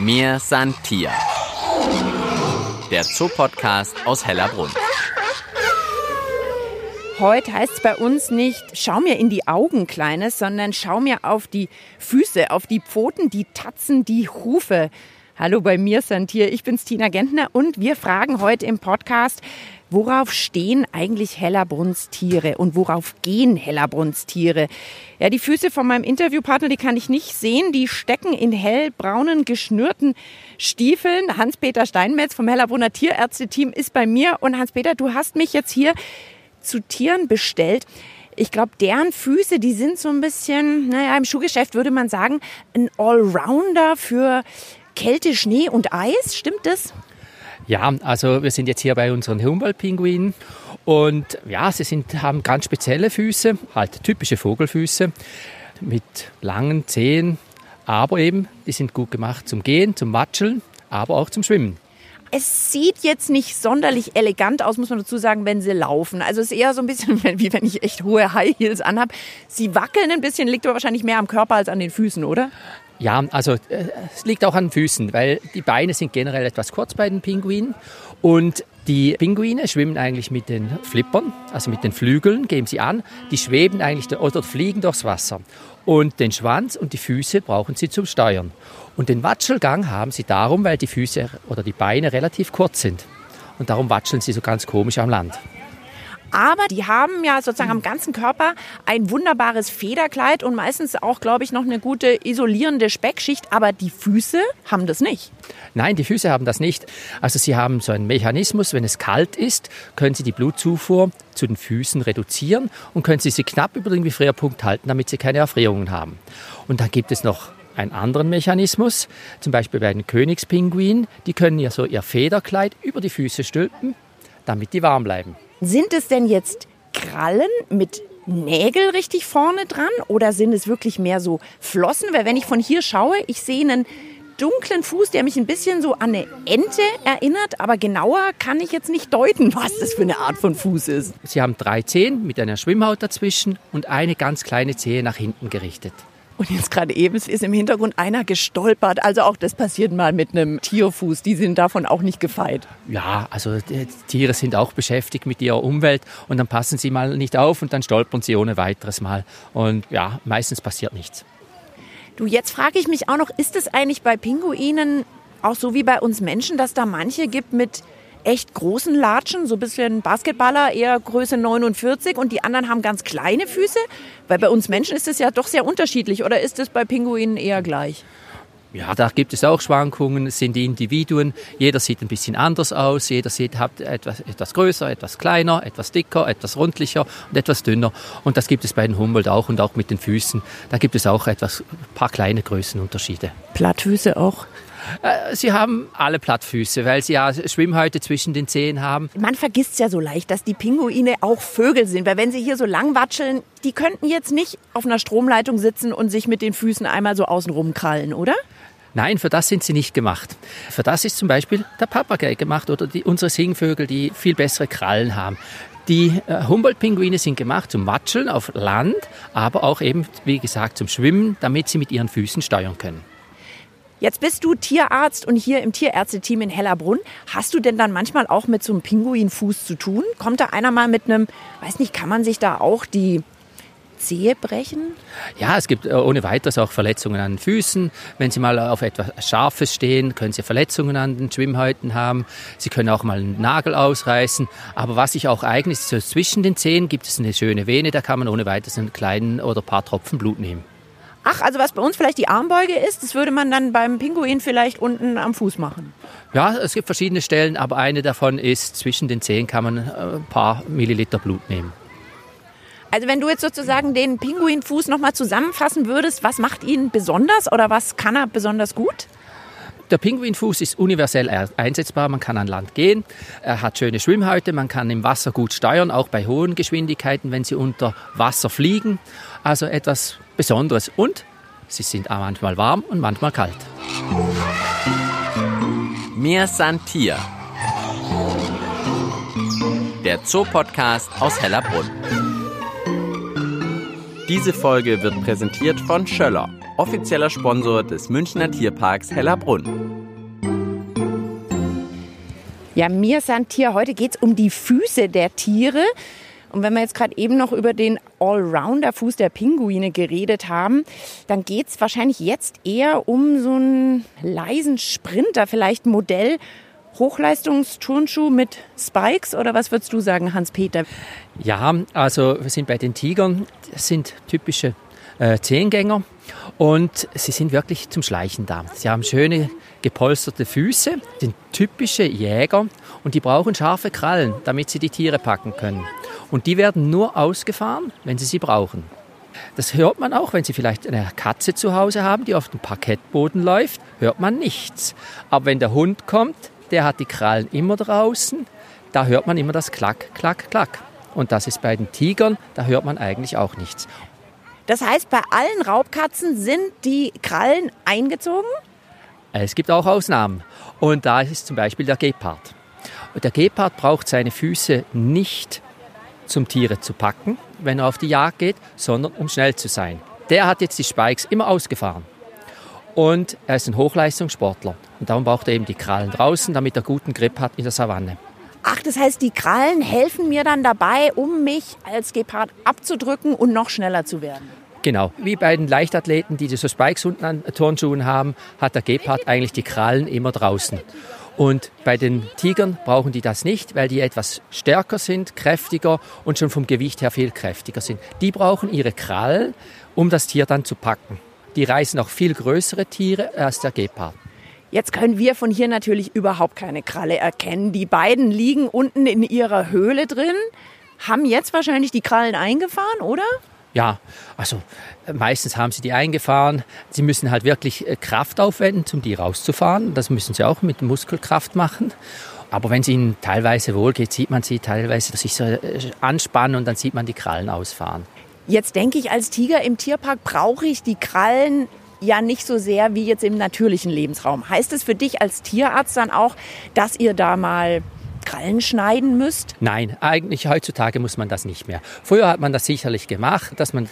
Mir san Tier. Der Zoopodcast aus Hellerbrunn. Heute heißt es bei uns nicht, schau mir in die Augen, Kleines, sondern schau mir auf die Füße, auf die Pfoten, die Tatzen, die Hufe. Hallo, bei mir sind ich bin's Tina Gentner und wir fragen heute im Podcast, worauf stehen eigentlich Hellerbrunstiere und worauf gehen Hellerbrunstiere? Ja, die Füße von meinem Interviewpartner, die kann ich nicht sehen, die stecken in hellbraunen, geschnürten Stiefeln. Hans-Peter Steinmetz vom Hellerbrunner Tierärzte-Team ist bei mir und Hans-Peter, du hast mich jetzt hier zu Tieren bestellt. Ich glaube, deren Füße, die sind so ein bisschen, naja, im Schuhgeschäft würde man sagen, ein Allrounder für Kälte, Schnee und Eis. Stimmt das? Ja, also wir sind jetzt hier bei unseren Humboldt-Pinguinen und ja, sie sind, haben ganz spezielle Füße, halt typische Vogelfüße mit langen Zehen, aber eben, die sind gut gemacht zum Gehen, zum Watscheln, aber auch zum Schwimmen. Es sieht jetzt nicht sonderlich elegant aus, muss man dazu sagen, wenn sie laufen. Also es ist eher so ein bisschen wie wenn ich echt hohe High Heels anhab. Sie wackeln ein bisschen, liegt aber wahrscheinlich mehr am Körper als an den Füßen, oder? Ja, also äh, es liegt auch an den Füßen, weil die Beine sind generell etwas kurz bei den Pinguinen und die Pinguine schwimmen eigentlich mit den Flippern, also mit den Flügeln, geben sie an. Die schweben eigentlich oder fliegen durchs Wasser. Und den Schwanz und die Füße brauchen sie zum Steuern. Und den Watschelgang haben sie darum, weil die Füße oder die Beine relativ kurz sind. Und darum watscheln sie so ganz komisch am Land. Aber die haben ja sozusagen am ganzen Körper ein wunderbares Federkleid und meistens auch, glaube ich, noch eine gute isolierende Speckschicht. Aber die Füße haben das nicht. Nein, die Füße haben das nicht. Also sie haben so einen Mechanismus, wenn es kalt ist, können sie die Blutzufuhr zu den Füßen reduzieren und können sie sie knapp über den Gefrierpunkt halten, damit sie keine Erfrierungen haben. Und dann gibt es noch einen anderen Mechanismus, zum Beispiel bei den Königspinguinen, die können ja so ihr Federkleid über die Füße stülpen, damit die warm bleiben. Sind es denn jetzt Krallen mit Nägel richtig vorne dran oder sind es wirklich mehr so Flossen? Weil wenn ich von hier schaue, ich sehe einen dunklen Fuß, der mich ein bisschen so an eine Ente erinnert, aber genauer kann ich jetzt nicht deuten, was das für eine Art von Fuß ist. Sie haben drei Zehen mit einer Schwimmhaut dazwischen und eine ganz kleine Zehe nach hinten gerichtet. Und jetzt gerade eben ist im Hintergrund einer gestolpert. Also auch das passiert mal mit einem Tierfuß. Die sind davon auch nicht gefeit. Ja, also Tiere sind auch beschäftigt mit ihrer Umwelt und dann passen sie mal nicht auf und dann stolpern sie ohne weiteres mal. Und ja, meistens passiert nichts. Du, jetzt frage ich mich auch noch, ist es eigentlich bei Pinguinen auch so wie bei uns Menschen, dass da manche gibt mit echt großen Latschen, so ein bisschen Basketballer, eher Größe 49 und die anderen haben ganz kleine Füße? Weil bei uns Menschen ist es ja doch sehr unterschiedlich oder ist es bei Pinguinen eher gleich? Ja, da gibt es auch Schwankungen, es sind die Individuen. Jeder sieht ein bisschen anders aus, jeder sieht, hat etwas, etwas größer, etwas kleiner, etwas dicker, etwas rundlicher und etwas dünner. Und das gibt es bei den Humboldt auch und auch mit den Füßen. Da gibt es auch etwas, ein paar kleine Größenunterschiede. Plattfüße auch? Äh, sie haben alle Plattfüße, weil sie ja Schwimmhäute zwischen den Zehen haben. Man vergisst ja so leicht, dass die Pinguine auch Vögel sind, weil wenn sie hier so lang watscheln, die könnten jetzt nicht auf einer Stromleitung sitzen und sich mit den Füßen einmal so außenrum krallen, oder? Nein, für das sind sie nicht gemacht. Für das ist zum Beispiel der Papagei gemacht oder die, unsere Singvögel, die viel bessere Krallen haben. Die äh, Humboldt-Pinguine sind gemacht zum Watscheln auf Land, aber auch eben, wie gesagt, zum Schwimmen, damit sie mit ihren Füßen steuern können. Jetzt bist du Tierarzt und hier im Tierärzteteam in Hellerbrunn. Hast du denn dann manchmal auch mit so einem Pinguinfuß zu tun? Kommt da einer mal mit einem, weiß nicht, kann man sich da auch die Zehe brechen? Ja, es gibt äh, ohne weiteres auch Verletzungen an den Füßen. Wenn Sie mal auf etwas Scharfes stehen, können Sie Verletzungen an den Schwimmhäuten haben. Sie können auch mal einen Nagel ausreißen. Aber was sich auch eignet, ist so zwischen den Zehen gibt es eine schöne Vene, da kann man ohne weiteres einen kleinen oder ein paar Tropfen Blut nehmen. Ach, also was bei uns vielleicht die Armbeuge ist, das würde man dann beim Pinguin vielleicht unten am Fuß machen. Ja, es gibt verschiedene Stellen, aber eine davon ist, zwischen den Zehen kann man äh, ein paar Milliliter Blut nehmen. Also wenn du jetzt sozusagen den Pinguinfuß nochmal zusammenfassen würdest, was macht ihn besonders oder was kann er besonders gut? Der Pinguinfuß ist universell einsetzbar. Man kann an Land gehen. Er hat schöne Schwimmhäute. Man kann im Wasser gut steuern, auch bei hohen Geschwindigkeiten, wenn sie unter Wasser fliegen. Also etwas Besonderes. Und sie sind auch manchmal warm und manchmal kalt. San Tier. Der Zoopodcast aus Hellerbrunn. Diese Folge wird präsentiert von Schöller offizieller Sponsor des Münchner Tierparks Hellerbrunn. Ja, mir sind Tier, heute geht es um die Füße der Tiere. Und wenn wir jetzt gerade eben noch über den Allrounder-Fuß der Pinguine geredet haben, dann geht es wahrscheinlich jetzt eher um so einen leisen Sprinter, vielleicht Modell Hochleistungsturnschuh mit Spikes oder was würdest du sagen, Hans-Peter? Ja, also wir sind bei den Tigern, das sind typische äh, Zehengänger und sie sind wirklich zum Schleichen da. Sie haben schöne gepolsterte Füße, sind typische Jäger und die brauchen scharfe Krallen, damit sie die Tiere packen können. Und die werden nur ausgefahren, wenn sie sie brauchen. Das hört man auch, wenn Sie vielleicht eine Katze zu Hause haben, die auf dem Parkettboden läuft, hört man nichts. Aber wenn der Hund kommt, der hat die Krallen immer draußen, da hört man immer das Klack, Klack, Klack. Und das ist bei den Tigern, da hört man eigentlich auch nichts. Das heißt, bei allen Raubkatzen sind die Krallen eingezogen? Es gibt auch Ausnahmen. Und da ist zum Beispiel der Gepard. Der Gepard braucht seine Füße nicht zum Tiere zu packen, wenn er auf die Jagd geht, sondern um schnell zu sein. Der hat jetzt die Spikes immer ausgefahren. Und er ist ein Hochleistungssportler. Und darum braucht er eben die Krallen draußen, damit er guten Grip hat in der Savanne. Ach, das heißt, die Krallen helfen mir dann dabei, um mich als Gepard abzudrücken und noch schneller zu werden. Genau, wie bei den Leichtathleten, die so Spikes unten an Turnschuhen haben, hat der Gepard eigentlich die Krallen immer draußen. Und bei den Tigern brauchen die das nicht, weil die etwas stärker sind, kräftiger und schon vom Gewicht her viel kräftiger sind. Die brauchen ihre Krallen, um das Tier dann zu packen. Die reißen auch viel größere Tiere als der Gepard. Jetzt können wir von hier natürlich überhaupt keine Kralle erkennen. Die beiden liegen unten in ihrer Höhle drin, haben jetzt wahrscheinlich die Krallen eingefahren, oder? Ja, also äh, meistens haben sie die eingefahren. Sie müssen halt wirklich äh, Kraft aufwenden, um die rauszufahren. Das müssen sie auch mit Muskelkraft machen. Aber wenn es ihnen teilweise wohl geht, sieht man sie teilweise sich so äh, anspannen und dann sieht man die Krallen ausfahren. Jetzt denke ich, als Tiger im Tierpark brauche ich die Krallen ja nicht so sehr wie jetzt im natürlichen Lebensraum. Heißt es für dich als Tierarzt dann auch, dass ihr da mal Krallen schneiden müsst? Nein, eigentlich heutzutage muss man das nicht mehr. Früher hat man das sicherlich gemacht, dass man äh,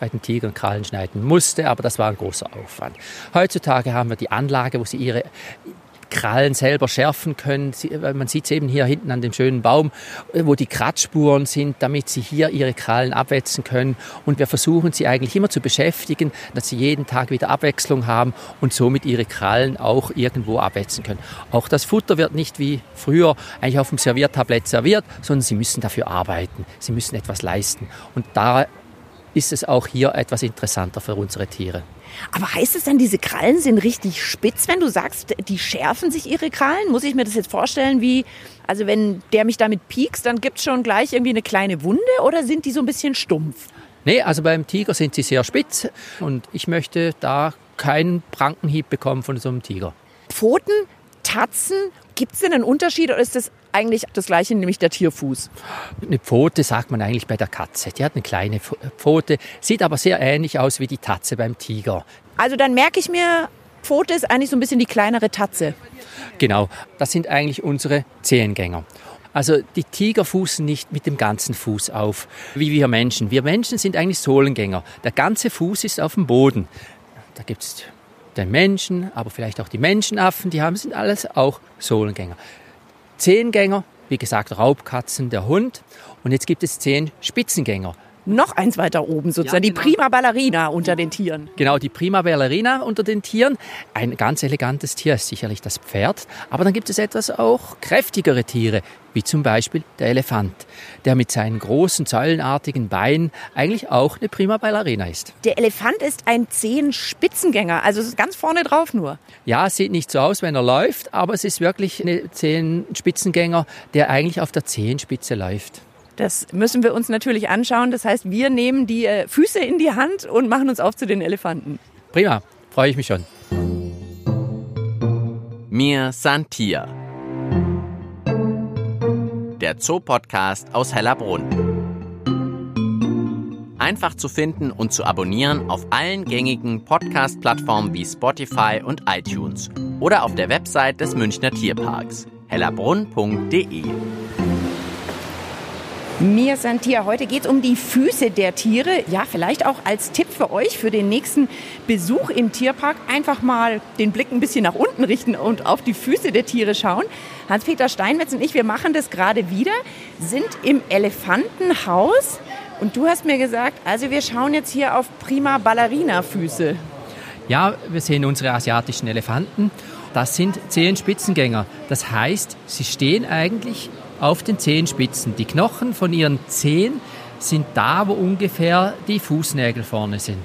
bei den Tigern Krallen schneiden musste, aber das war ein großer Aufwand. Heutzutage haben wir die Anlage, wo sie ihre Krallen selber schärfen können. Sie, man sieht es eben hier hinten an dem schönen Baum, wo die Kratzspuren sind, damit sie hier ihre Krallen abwetzen können. Und wir versuchen sie eigentlich immer zu beschäftigen, dass sie jeden Tag wieder Abwechslung haben und somit ihre Krallen auch irgendwo abwetzen können. Auch das Futter wird nicht wie früher eigentlich auf dem Serviertablett serviert, sondern sie müssen dafür arbeiten. Sie müssen etwas leisten. Und da ist es auch hier etwas interessanter für unsere Tiere. Aber heißt es dann, diese Krallen sind richtig spitz, wenn du sagst, die schärfen sich ihre Krallen? Muss ich mir das jetzt vorstellen wie, also wenn der mich damit piekst, dann gibt es schon gleich irgendwie eine kleine Wunde oder sind die so ein bisschen stumpf? Nee, also beim Tiger sind sie sehr spitz und ich möchte da keinen Prankenhieb bekommen von so einem Tiger. Pfoten, Tatzen, gibt es denn einen Unterschied oder ist das eigentlich das gleiche, nämlich der Tierfuß? Eine Pfote sagt man eigentlich bei der Katze. Die hat eine kleine Pfote, sieht aber sehr ähnlich aus wie die Tatze beim Tiger. Also dann merke ich mir, Pfote ist eigentlich so ein bisschen die kleinere Tatze. Genau, das sind eigentlich unsere Zehengänger. Also die Tiger fußen nicht mit dem ganzen Fuß auf, wie wir Menschen. Wir Menschen sind eigentlich Sohlengänger. Der ganze Fuß ist auf dem Boden. Da gibt es den Menschen, aber vielleicht auch die Menschenaffen, die haben, sind alles auch Sohlengänger. Zehengänger, wie gesagt, Raubkatzen, der Hund. Und jetzt gibt es zehn Spitzengänger noch eins weiter oben sozusagen, ja, genau. die Prima Ballerina unter den Tieren. Genau, die Prima Ballerina unter den Tieren. Ein ganz elegantes Tier ist sicherlich das Pferd, aber dann gibt es etwas auch kräftigere Tiere, wie zum Beispiel der Elefant, der mit seinen großen säulenartigen Beinen eigentlich auch eine Prima Ballerina ist. Der Elefant ist ein Zehenspitzengänger, also ist ganz vorne drauf nur. Ja, es sieht nicht so aus, wenn er läuft, aber es ist wirklich ein Zehenspitzengänger, der eigentlich auf der Zehenspitze läuft. Das müssen wir uns natürlich anschauen. Das heißt, wir nehmen die äh, Füße in die Hand und machen uns auf zu den Elefanten. Prima, freue ich mich schon. Mir Santia. Der Zoopodcast aus Hellerbrunn. Einfach zu finden und zu abonnieren auf allen gängigen Podcast-Plattformen wie Spotify und iTunes oder auf der Website des Münchner Tierparks hellerbrunn.de. Mir Santia, heute geht es um die Füße der Tiere. Ja, vielleicht auch als Tipp für euch für den nächsten Besuch im Tierpark. Einfach mal den Blick ein bisschen nach unten richten und auf die Füße der Tiere schauen. Hans-Peter Steinmetz und ich, wir machen das gerade wieder, sind im Elefantenhaus. Und du hast mir gesagt, also wir schauen jetzt hier auf prima Ballerina-Füße. Ja, wir sehen unsere asiatischen Elefanten. Das sind Zehenspitzengänger. Das heißt, sie stehen eigentlich auf den Zehenspitzen. Die Knochen von ihren Zehen sind da, wo ungefähr die Fußnägel vorne sind.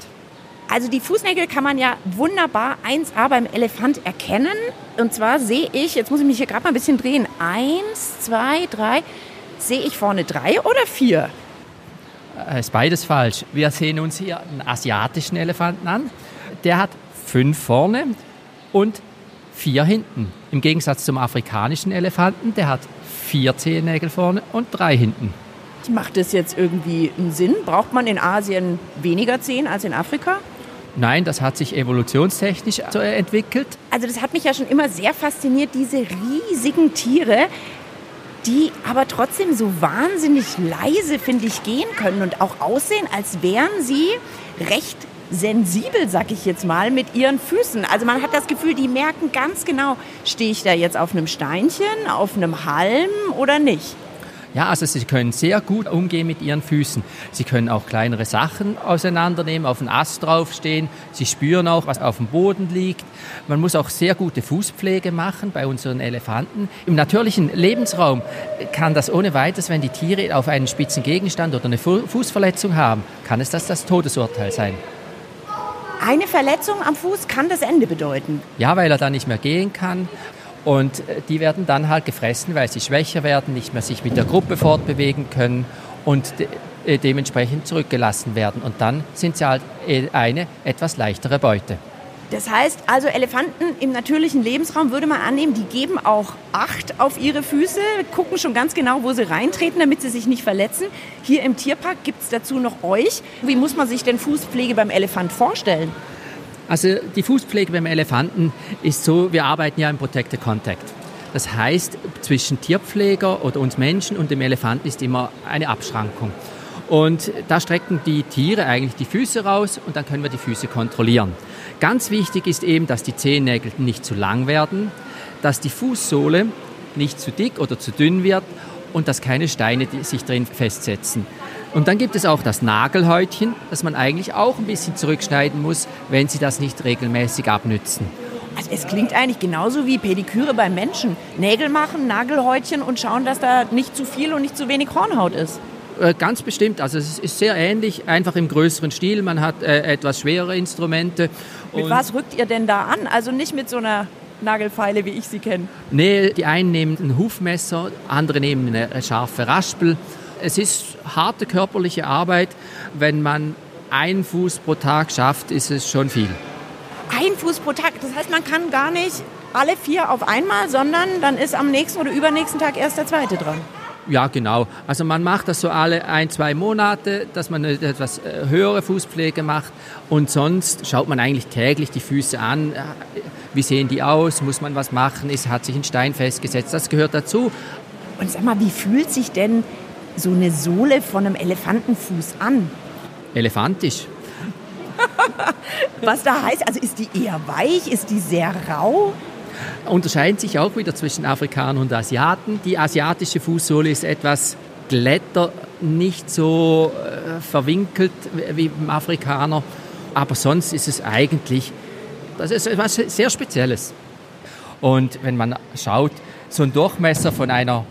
Also die Fußnägel kann man ja wunderbar 1A beim Elefant erkennen. Und zwar sehe ich, jetzt muss ich mich hier gerade mal ein bisschen drehen, eins, zwei, drei, sehe ich vorne drei oder vier? Äh, ist beides falsch. Wir sehen uns hier einen asiatischen Elefanten an. Der hat fünf vorne und vier hinten. Im Gegensatz zum afrikanischen Elefanten, der hat vier Zehennägel vorne und drei hinten. Macht das jetzt irgendwie einen Sinn? Braucht man in Asien weniger Zehen als in Afrika? Nein, das hat sich evolutionstechnisch entwickelt. Also das hat mich ja schon immer sehr fasziniert, diese riesigen Tiere, die aber trotzdem so wahnsinnig leise, finde ich, gehen können und auch aussehen, als wären sie recht sensibel, sag ich jetzt mal, mit ihren Füßen. Also man hat das Gefühl, die merken ganz genau, stehe ich da jetzt auf einem Steinchen, auf einem Halm oder nicht. Ja, also sie können sehr gut umgehen mit ihren Füßen. Sie können auch kleinere Sachen auseinandernehmen, auf einen Ast draufstehen. Sie spüren auch, was auf dem Boden liegt. Man muss auch sehr gute Fußpflege machen bei unseren Elefanten. Im natürlichen Lebensraum kann das ohne weiteres, wenn die Tiere auf einen spitzen Gegenstand oder eine Fußverletzung haben, kann es das das Todesurteil sein. Eine Verletzung am Fuß kann das Ende bedeuten. Ja, weil er dann nicht mehr gehen kann. Und äh, die werden dann halt gefressen, weil sie schwächer werden, nicht mehr sich mit der Gruppe fortbewegen können und de äh, dementsprechend zurückgelassen werden. Und dann sind sie halt äh, eine etwas leichtere Beute. Das heißt also, Elefanten im natürlichen Lebensraum würde man annehmen, die geben auch Acht auf ihre Füße, gucken schon ganz genau, wo sie reintreten, damit sie sich nicht verletzen. Hier im Tierpark gibt es dazu noch euch. Wie muss man sich denn Fußpflege beim Elefant vorstellen? Also die Fußpflege beim Elefanten ist so, wir arbeiten ja im Protected Contact. Das heißt, zwischen Tierpfleger oder uns Menschen und dem Elefanten ist immer eine Abschrankung. Und da strecken die Tiere eigentlich die Füße raus und dann können wir die Füße kontrollieren. Ganz wichtig ist eben, dass die Zehennägel nicht zu lang werden, dass die Fußsohle nicht zu dick oder zu dünn wird und dass keine Steine sich drin festsetzen. Und dann gibt es auch das Nagelhäutchen, das man eigentlich auch ein bisschen zurückschneiden muss, wenn Sie das nicht regelmäßig abnützen. Also es klingt eigentlich genauso wie Pediküre beim Menschen. Nägel machen, Nagelhäutchen und schauen, dass da nicht zu viel und nicht zu wenig Hornhaut ist. Äh, ganz bestimmt. Also es ist sehr ähnlich, einfach im größeren Stil. Man hat äh, etwas schwerere Instrumente. Mit was rückt ihr denn da an? Also nicht mit so einer Nagelfeile, wie ich sie kenne. Nee, die einen nehmen ein Hufmesser, andere nehmen eine scharfe Raspel. Es ist harte körperliche Arbeit. Wenn man einen Fuß pro Tag schafft, ist es schon viel. Ein Fuß pro Tag? Das heißt, man kann gar nicht alle vier auf einmal, sondern dann ist am nächsten oder übernächsten Tag erst der zweite dran. Ja, genau. Also man macht das so alle ein, zwei Monate, dass man eine etwas äh, höhere Fußpflege macht und sonst schaut man eigentlich täglich die Füße an. Wie sehen die aus? Muss man was machen? Ist, hat sich ein Stein festgesetzt? Das gehört dazu. Und sag mal, wie fühlt sich denn so eine Sohle von einem Elefantenfuß an? Elefantisch. was da heißt, also ist die eher weich? Ist die sehr rau? Unterscheiden sich auch wieder zwischen Afrikanern und Asiaten. Die asiatische Fußsohle ist etwas glätter, nicht so äh, verwinkelt wie beim Afrikaner. Aber sonst ist es eigentlich das ist etwas sehr Spezielles. Und wenn man schaut, so ein Durchmesser von einer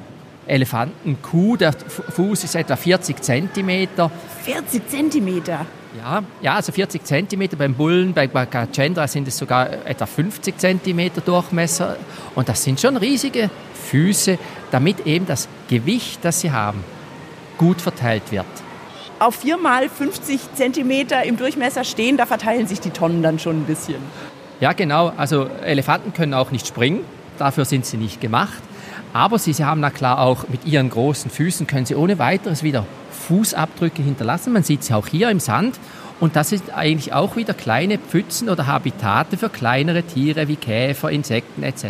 Elefantenkuh, der Fuß ist etwa 40 Zentimeter. 40 Zentimeter? Ja, ja, also 40 cm beim Bullen, bei Bagachendra sind es sogar etwa 50 cm Durchmesser. Und das sind schon riesige Füße, damit eben das Gewicht, das sie haben, gut verteilt wird. Auf 4 mal 50 cm im Durchmesser stehen, da verteilen sich die Tonnen dann schon ein bisschen. Ja, genau. Also Elefanten können auch nicht springen, dafür sind sie nicht gemacht. Aber sie, sie haben na klar auch mit ihren großen Füßen, können sie ohne weiteres wieder Fußabdrücke hinterlassen. Man sieht sie auch hier im Sand. Und das sind eigentlich auch wieder kleine Pfützen oder Habitate für kleinere Tiere wie Käfer, Insekten etc.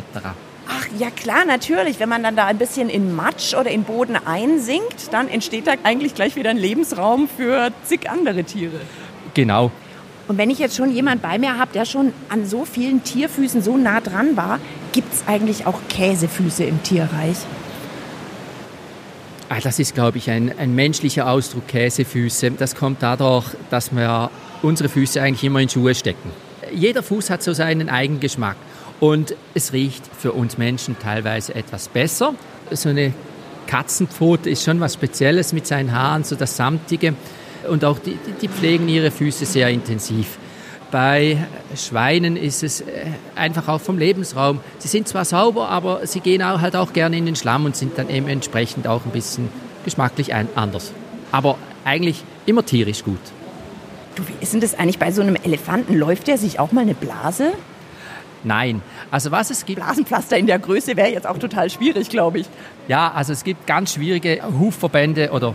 Ach Ja klar, natürlich. Wenn man dann da ein bisschen in Matsch oder in Boden einsinkt, dann entsteht da eigentlich gleich wieder ein Lebensraum für zig andere Tiere. Genau. Und wenn ich jetzt schon jemand bei mir habe, der schon an so vielen Tierfüßen so nah dran war, gibt es eigentlich auch Käsefüße im Tierreich? Ah, das ist, glaube ich, ein, ein menschlicher Ausdruck, Käsefüße. Das kommt dadurch, dass wir unsere Füße eigentlich immer in Schuhe stecken. Jeder Fuß hat so seinen eigenen Geschmack. Und es riecht für uns Menschen teilweise etwas besser. So eine Katzenpfote ist schon was Spezielles mit seinen Haaren, so das Samtige. Und auch die, die pflegen ihre Füße sehr intensiv. Bei Schweinen ist es äh, einfach auch vom Lebensraum. Sie sind zwar sauber, aber sie gehen auch halt auch gerne in den Schlamm und sind dann eben entsprechend auch ein bisschen geschmacklich anders. Aber eigentlich immer tierisch gut. Du, wie ist denn das eigentlich bei so einem Elefanten? Läuft der sich auch mal eine Blase? Nein. Also was es gibt. Blasenpflaster in der Größe wäre jetzt auch total schwierig, glaube ich. Ja, also es gibt ganz schwierige Hufverbände oder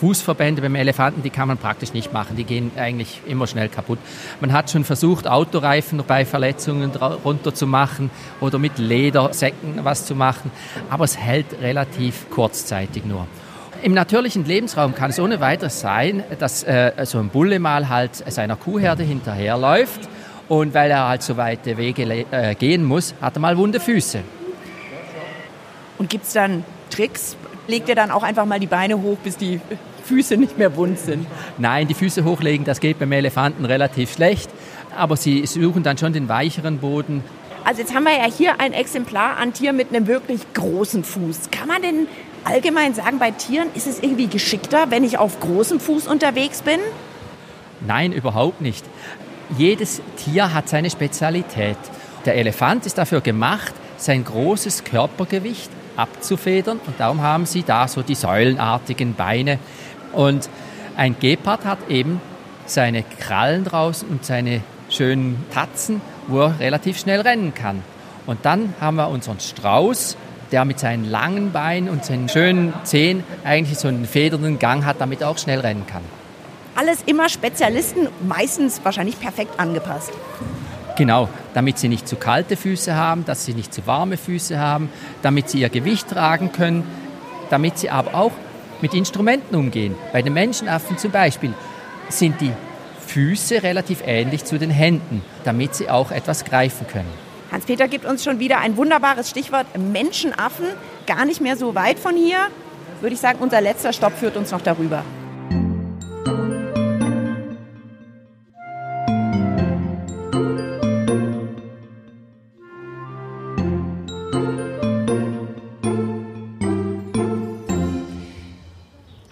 Fußverbände beim Elefanten, die kann man praktisch nicht machen. Die gehen eigentlich immer schnell kaputt. Man hat schon versucht, Autoreifen bei Verletzungen runter zu machen oder mit Ledersäcken was zu machen, aber es hält relativ kurzzeitig nur. Im natürlichen Lebensraum kann es ohne weiteres sein, dass äh, so ein Bulle mal halt seiner Kuhherde hinterherläuft und weil er halt so weite Wege äh, gehen muss, hat er mal wunde Füße. Und gibt es dann Tricks? Legt er dann auch einfach mal die Beine hoch, bis die Füße nicht mehr wund sind? Nein, die Füße hochlegen, das geht beim Elefanten relativ schlecht. Aber sie suchen dann schon den weicheren Boden. Also jetzt haben wir ja hier ein Exemplar an Tier mit einem wirklich großen Fuß. Kann man denn allgemein sagen, bei Tieren ist es irgendwie geschickter, wenn ich auf großem Fuß unterwegs bin? Nein, überhaupt nicht. Jedes Tier hat seine Spezialität. Der Elefant ist dafür gemacht, sein großes Körpergewicht abzufedern und darum haben sie da so die säulenartigen Beine. Und ein Gepard hat eben seine Krallen draußen und seine schönen Tatzen, wo er relativ schnell rennen kann. Und dann haben wir unseren Strauß, der mit seinen langen Beinen und seinen schönen Zehen eigentlich so einen federnden Gang hat, damit er auch schnell rennen kann. Alles immer Spezialisten, meistens wahrscheinlich perfekt angepasst. Genau, damit sie nicht zu kalte Füße haben, dass sie nicht zu warme Füße haben, damit sie ihr Gewicht tragen können, damit sie aber auch mit Instrumenten umgehen. Bei den Menschenaffen zum Beispiel sind die Füße relativ ähnlich zu den Händen, damit sie auch etwas greifen können. Hans-Peter gibt uns schon wieder ein wunderbares Stichwort Menschenaffen. Gar nicht mehr so weit von hier. Würde ich sagen, unser letzter Stopp führt uns noch darüber.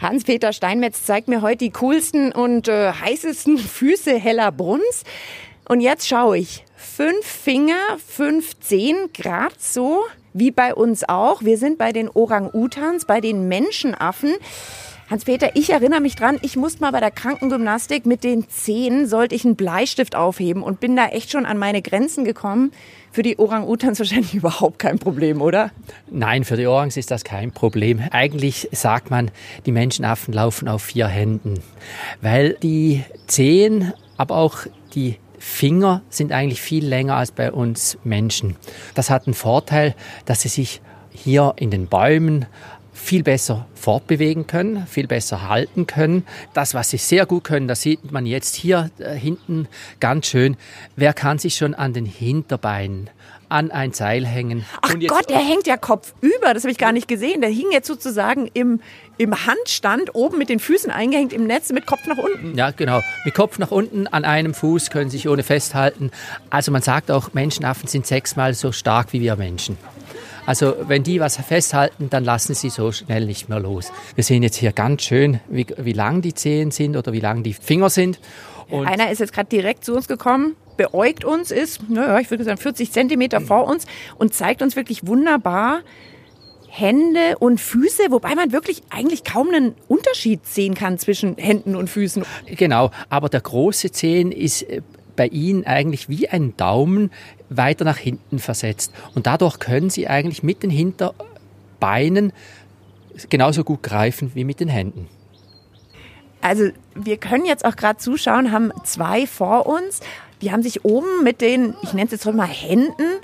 Hans-Peter Steinmetz zeigt mir heute die coolsten und äh, heißesten Füße heller Bruns. Und jetzt schaue ich. Fünf Finger, fünf Zehen, gerade so wie bei uns auch. Wir sind bei den Orang-Utans, bei den Menschenaffen. Hans-Peter, ich erinnere mich dran, ich musste mal bei der Krankengymnastik mit den Zehen, sollte ich einen Bleistift aufheben und bin da echt schon an meine Grenzen gekommen für die Orang-Utans wahrscheinlich überhaupt kein Problem, oder? Nein, für die Orangs ist das kein Problem. Eigentlich sagt man, die Menschenaffen laufen auf vier Händen, weil die Zehen, aber auch die Finger sind eigentlich viel länger als bei uns Menschen. Das hat einen Vorteil, dass sie sich hier in den Bäumen viel besser fortbewegen können, viel besser halten können. Das, was sie sehr gut können, das sieht man jetzt hier äh, hinten ganz schön. Wer kann sich schon an den Hinterbeinen an ein Seil hängen? Ach Gott, der hängt ja kopfüber. Das habe ich gar nicht gesehen. Der hing jetzt sozusagen im, im Handstand oben mit den Füßen eingehängt im Netz mit Kopf nach unten. Ja, genau. Mit Kopf nach unten an einem Fuß können sich ohne festhalten. Also man sagt auch, Menschenaffen sind sechsmal so stark wie wir Menschen. Also wenn die was festhalten, dann lassen sie so schnell nicht mehr los. Wir sehen jetzt hier ganz schön, wie, wie lang die Zehen sind oder wie lang die Finger sind. Und Einer ist jetzt gerade direkt zu uns gekommen, beäugt uns, ist, naja, ich würde sagen 40 Zentimeter vor uns und zeigt uns wirklich wunderbar, Hände und Füße, wobei man wirklich eigentlich kaum einen Unterschied sehen kann zwischen Händen und Füßen. Genau, aber der große Zehen ist äh, bei ihnen eigentlich wie ein Daumen weiter nach hinten versetzt. Und dadurch können sie eigentlich mit den Hinterbeinen genauso gut greifen wie mit den Händen. Also wir können jetzt auch gerade zuschauen, haben zwei vor uns. Die haben sich oben mit den, ich nenne es jetzt mal Händen,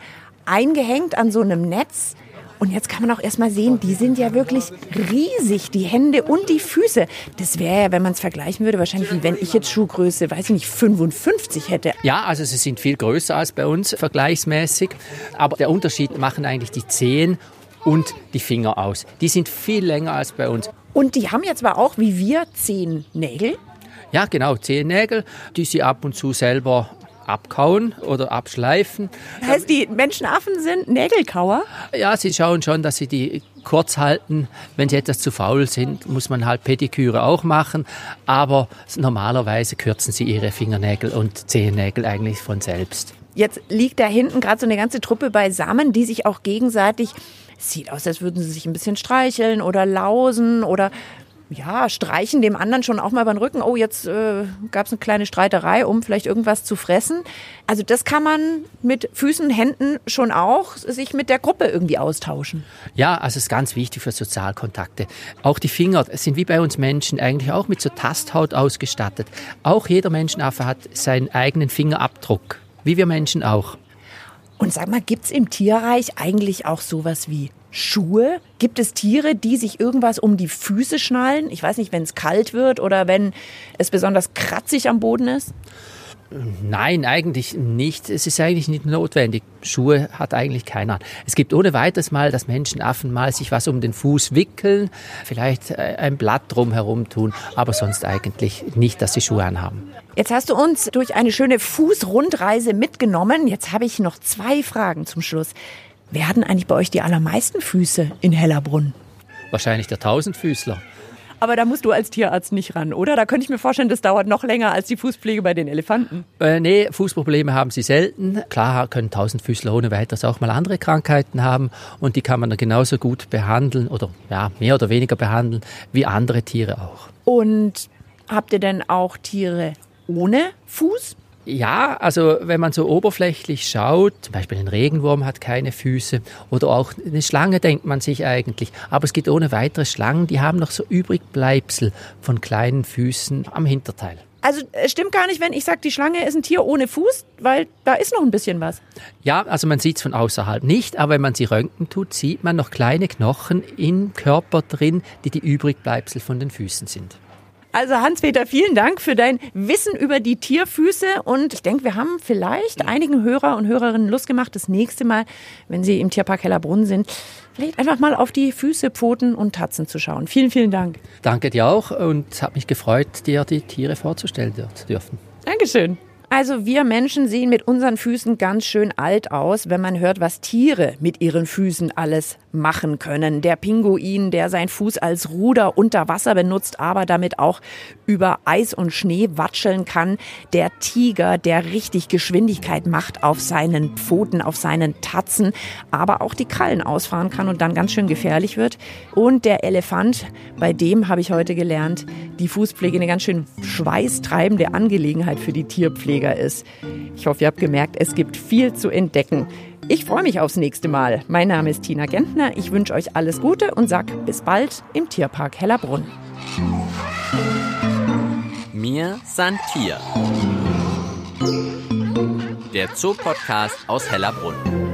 eingehängt an so einem Netz. Und jetzt kann man auch erstmal sehen, die sind ja wirklich riesig, die Hände und die Füße. Das wäre ja, wenn man es vergleichen würde, wahrscheinlich wie wenn ich jetzt Schuhgröße, weiß ich nicht, 55 hätte. Ja, also sie sind viel größer als bei uns vergleichsmäßig. Aber der Unterschied machen eigentlich die Zehen und die Finger aus. Die sind viel länger als bei uns. Und die haben ja zwar auch wie wir zehn Nägel. Ja, genau, Zehennägel, die sie ab und zu selber abkauen oder abschleifen. Heißt, die Menschenaffen sind Nägelkauer? Ja, sie schauen schon, dass sie die kurz halten. Wenn sie etwas zu faul sind, muss man halt Pediküre auch machen. Aber normalerweise kürzen sie ihre Fingernägel und Zehennägel eigentlich von selbst. Jetzt liegt da hinten gerade so eine ganze Truppe beisammen, die sich auch gegenseitig sieht aus, als würden sie sich ein bisschen streicheln oder lausen oder ja, streichen dem anderen schon auch mal über den Rücken. Oh, jetzt äh, gab es eine kleine Streiterei, um vielleicht irgendwas zu fressen. Also das kann man mit Füßen, Händen schon auch sich mit der Gruppe irgendwie austauschen. Ja, also es ist ganz wichtig für Sozialkontakte. Auch die Finger sind wie bei uns Menschen eigentlich auch mit so Tasthaut ausgestattet. Auch jeder Menschenaffe hat seinen eigenen Fingerabdruck, wie wir Menschen auch. Und sag mal, gibt's im Tierreich eigentlich auch sowas wie Schuhe? Gibt es Tiere, die sich irgendwas um die Füße schnallen? Ich weiß nicht, wenn es kalt wird oder wenn es besonders kratzig am Boden ist? Nein, eigentlich nicht. Es ist eigentlich nicht notwendig. Schuhe hat eigentlich keiner. Es gibt ohne weiteres mal, dass Menschenaffen mal sich was um den Fuß wickeln, vielleicht äh, ein Blatt drumherum tun, aber sonst eigentlich nicht, dass sie Schuhe anhaben. Jetzt hast du uns durch eine schöne Fußrundreise mitgenommen. Jetzt habe ich noch zwei Fragen zum Schluss. Wer hatten eigentlich bei euch die allermeisten Füße in Hellerbrunn? Wahrscheinlich der Tausendfüßler. Aber da musst du als Tierarzt nicht ran, oder? Da könnte ich mir vorstellen, das dauert noch länger als die Fußpflege bei den Elefanten. Äh, nee, Fußprobleme haben sie selten. Klar können Tausendfüßler ohne weiteres auch mal andere Krankheiten haben und die kann man dann genauso gut behandeln oder ja, mehr oder weniger behandeln wie andere Tiere auch. Und habt ihr denn auch Tiere ohne Fuß? Ja, also wenn man so oberflächlich schaut, zum Beispiel ein Regenwurm hat keine Füße oder auch eine Schlange denkt man sich eigentlich, aber es gibt ohne weitere Schlangen, die haben noch so Übrigbleibsel von kleinen Füßen am Hinterteil. Also es stimmt gar nicht, wenn ich sage, die Schlange ist ein Tier ohne Fuß, weil da ist noch ein bisschen was. Ja, also man sieht es von außerhalb nicht, aber wenn man sie röntgen tut, sieht man noch kleine Knochen im Körper drin, die die Übrigbleibsel von den Füßen sind. Also Hans-Peter, vielen Dank für dein Wissen über die Tierfüße und ich denke, wir haben vielleicht einigen Hörer und Hörerinnen Lust gemacht, das nächste Mal, wenn sie im Tierpark Hellerbrunn sind, vielleicht einfach mal auf die Füße, Pfoten und Tatzen zu schauen. Vielen, vielen Dank. Danke dir auch und es hat mich gefreut, dir die Tiere vorzustellen zu dürfen. Dankeschön. Also wir Menschen sehen mit unseren Füßen ganz schön alt aus, wenn man hört, was Tiere mit ihren Füßen alles machen können. Der Pinguin, der seinen Fuß als Ruder unter Wasser benutzt, aber damit auch über Eis und Schnee watscheln kann. Der Tiger, der richtig Geschwindigkeit macht auf seinen Pfoten, auf seinen Tatzen, aber auch die Krallen ausfahren kann und dann ganz schön gefährlich wird. Und der Elefant, bei dem habe ich heute gelernt, die Fußpflege eine ganz schön schweißtreibende Angelegenheit für die Tierpflege. Träger ist. Ich hoffe, ihr habt gemerkt, es gibt viel zu entdecken. Ich freue mich aufs nächste Mal. Mein Name ist Tina Gentner. Ich wünsche euch alles Gute und sag bis bald im Tierpark Hellerbrunn. Mir san Tier. Der Zoopodcast aus Hellerbrunn.